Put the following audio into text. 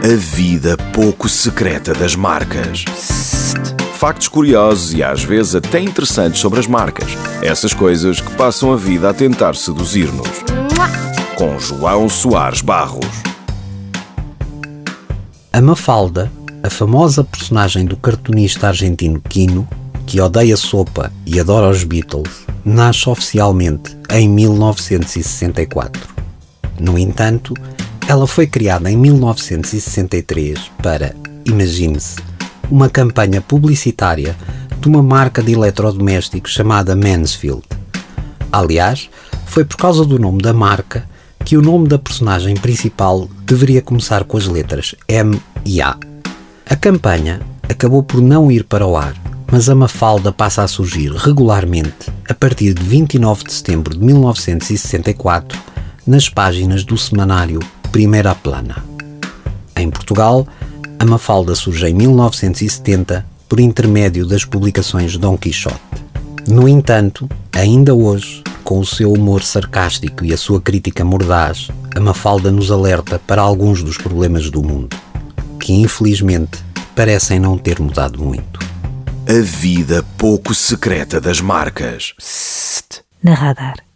A vida pouco secreta das marcas. Factos curiosos e às vezes até interessantes sobre as marcas. Essas coisas que passam a vida a tentar seduzir-nos. Com João Soares Barros. A Mafalda, a famosa personagem do cartunista argentino Quino, que odeia sopa e adora os Beatles, nasce oficialmente em 1964. No entanto, ela foi criada em 1963 para, imagine-se, uma campanha publicitária de uma marca de eletrodomésticos chamada Mansfield. Aliás, foi por causa do nome da marca que o nome da personagem principal deveria começar com as letras M e A. A campanha acabou por não ir para o ar, mas a Mafalda passa a surgir regularmente a partir de 29 de setembro de 1964 nas páginas do semanário Primeira Plana. Em Portugal, a Mafalda surge em 1970 por intermédio das publicações Dom Quixote. No entanto, ainda hoje, com o seu humor sarcástico e a sua crítica mordaz, a Mafalda nos alerta para alguns dos problemas do mundo, que infelizmente parecem não ter mudado muito. A vida pouco secreta das marcas. Na radar.